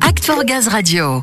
Act for Gaz Radio.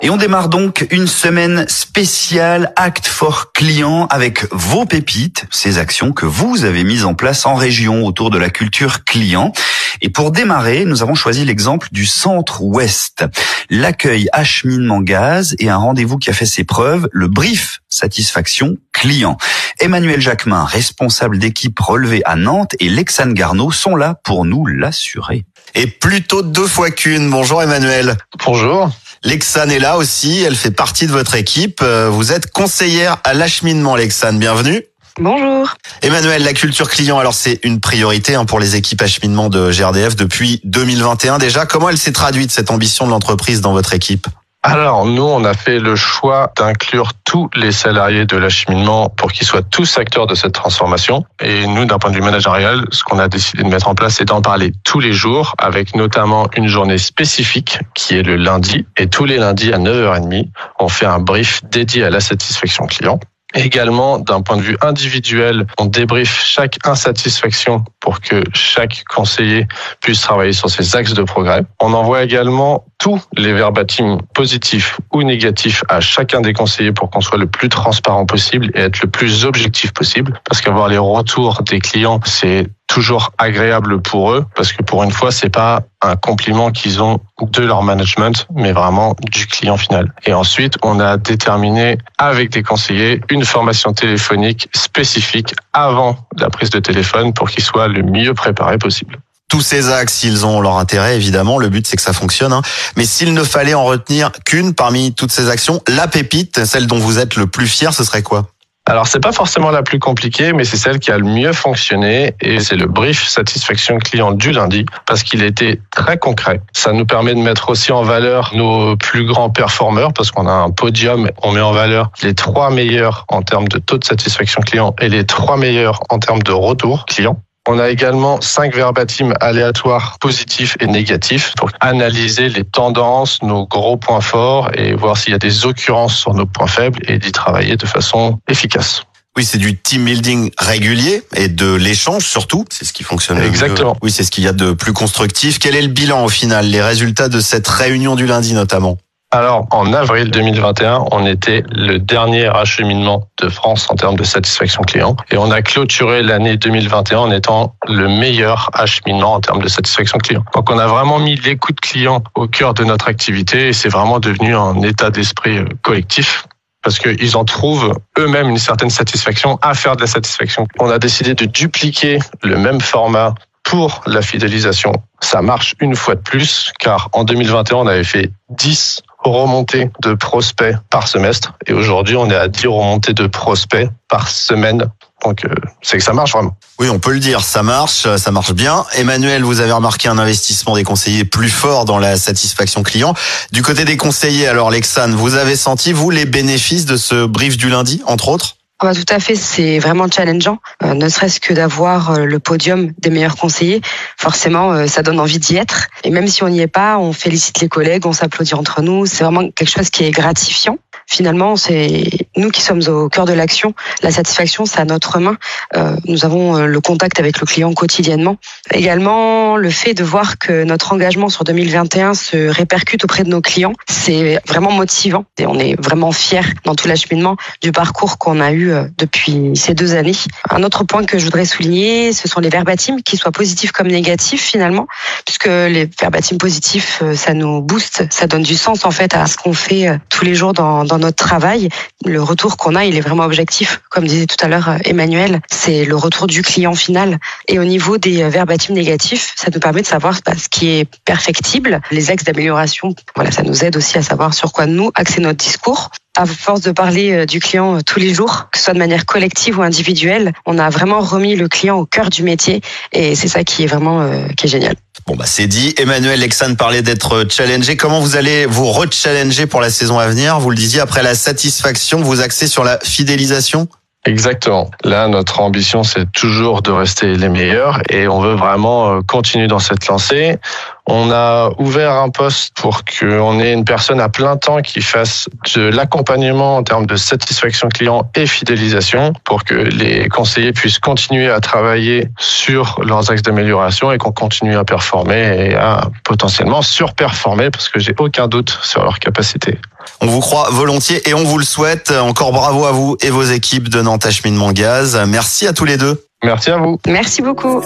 Et on démarre donc une semaine spéciale Act for Client avec vos pépites, ces actions que vous avez mises en place en région autour de la culture client. Et pour démarrer, nous avons choisi l'exemple du Centre-Ouest. L'accueil acheminement gaz et un rendez-vous qui a fait ses preuves, le brief satisfaction client. Emmanuel Jacquemin, responsable d'équipe relevée à Nantes et Lexane Garneau sont là pour nous l'assurer. Et plutôt deux fois qu'une. Bonjour Emmanuel. Bonjour. Lexane est là aussi, elle fait partie de votre équipe. Euh, Vous êtes conseillère à l'acheminement Lexane, bienvenue. Bonjour. Emmanuel, la culture client, alors c'est une priorité hein, pour les équipes acheminement de GRDF depuis 2021 déjà. Comment elle s'est traduite cette ambition de l'entreprise dans votre équipe? Alors, nous, on a fait le choix d'inclure tous les salariés de l'acheminement pour qu'ils soient tous acteurs de cette transformation. Et nous, d'un point de vue managérial, ce qu'on a décidé de mettre en place, c'est d'en parler tous les jours, avec notamment une journée spécifique qui est le lundi. Et tous les lundis à 9h30, on fait un brief dédié à la satisfaction client. Également, d'un point de vue individuel, on débriefe chaque insatisfaction pour que chaque conseiller puisse travailler sur ses axes de progrès. On envoie également tous les verbatims positifs ou négatifs à chacun des conseillers pour qu'on soit le plus transparent possible et être le plus objectif possible. Parce qu'avoir les retours des clients, c'est toujours agréable pour eux parce que pour une fois c'est pas un compliment qu'ils ont de leur management mais vraiment du client final. Et ensuite, on a déterminé avec des conseillers une formation téléphonique spécifique avant la prise de téléphone pour qu'ils soient le mieux préparés possible. Tous ces axes, ils ont leur intérêt, évidemment. Le but, c'est que ça fonctionne. hein. Mais s'il ne fallait en retenir qu'une parmi toutes ces actions, la pépite, celle dont vous êtes le plus fier, ce serait quoi? Alors, c'est pas forcément la plus compliquée, mais c'est celle qui a le mieux fonctionné et c'est le brief satisfaction client du lundi parce qu'il était très concret. Ça nous permet de mettre aussi en valeur nos plus grands performeurs parce qu'on a un podium. On met en valeur les trois meilleurs en termes de taux de satisfaction client et les trois meilleurs en termes de retour client. On a également cinq verbatims aléatoires positifs et négatifs pour analyser les tendances, nos gros points forts et voir s'il y a des occurrences sur nos points faibles et d'y travailler de façon efficace. Oui, c'est du team building régulier et de l'échange surtout. C'est ce qui fonctionne. mieux. Exactement. Oui, c'est ce qu'il y a de plus constructif. Quel est le bilan au final, les résultats de cette réunion du lundi notamment? Alors, en avril 2021, on était le dernier acheminement de France en termes de satisfaction client. Et on a clôturé l'année 2021 en étant le meilleur acheminement en termes de satisfaction client. Donc, on a vraiment mis l'écoute client au cœur de notre activité et c'est vraiment devenu un état d'esprit euh, collectif parce qu'ils en trouvent eux-mêmes une certaine satisfaction à faire de la satisfaction. On a décidé de dupliquer le même format pour la fidélisation. Ça marche une fois de plus, car en 2021, on avait fait 10 remontées de prospects par semestre, et aujourd'hui, on est à 10 remontées de prospects par semaine. Donc, euh, c'est que ça marche vraiment. Oui, on peut le dire, ça marche, ça marche bien. Emmanuel, vous avez remarqué un investissement des conseillers plus fort dans la satisfaction client. Du côté des conseillers, alors Lexane, vous avez senti, vous, les bénéfices de ce brief du lundi, entre autres? Bah, tout à fait, c'est vraiment challengeant, euh, ne serait-ce que d'avoir euh, le podium des meilleurs conseillers. Forcément, euh, ça donne envie d'y être. Et même si on n'y est pas, on félicite les collègues, on s'applaudit entre nous. C'est vraiment quelque chose qui est gratifiant. Finalement, c'est nous qui sommes au cœur de l'action. La satisfaction, c'est à notre main. Euh, nous avons euh, le contact avec le client quotidiennement. Également, le fait de voir que notre engagement sur 2021 se répercute auprès de nos clients, c'est vraiment motivant. Et on est vraiment fiers dans tout l'acheminement du parcours qu'on a eu euh, depuis ces deux années. Un autre point que je voudrais souligner, ce sont les verbatims, qu'ils soient positifs comme négatifs finalement, puisque les verbatims positifs, ça nous booste, ça donne du sens en fait à ce qu'on fait tous les jours dans, dans notre travail. Le retour qu'on a, il est vraiment objectif. Comme disait tout à l'heure euh, Emmanuel, c'est le retour du client final. Et au niveau des euh, verbatims négatifs, ça nous permet de savoir bah, ce qui est perfectible, les axes d'amélioration. Voilà, ça nous aide aussi à savoir sur quoi nous axer notre discours. À force de parler euh, du client euh, tous les jours, que ce soit de manière collective ou individuelle, on a vraiment remis le client au cœur du métier et c'est ça qui est vraiment euh, qui est génial. Bon bah c'est dit. Emmanuel Lexane parlait d'être challengé. Comment vous allez vous re-challenger pour la saison à venir? Vous le disiez, après la satisfaction, vous axez sur la fidélisation? Exactement. Là, notre ambition, c'est toujours de rester les meilleurs et on veut vraiment euh, continuer dans cette lancée. On a ouvert un poste pour qu'on ait une personne à plein temps qui fasse de l'accompagnement en termes de satisfaction client et fidélisation pour que les conseillers puissent continuer à travailler sur leurs axes d'amélioration et qu'on continue à performer et à potentiellement surperformer parce que j'ai aucun doute sur leur capacité. On vous croit volontiers et on vous le souhaite. Encore bravo à vous et vos équipes de Nantes Acheminement Gaz. Merci à tous les deux. Merci à vous. Merci beaucoup.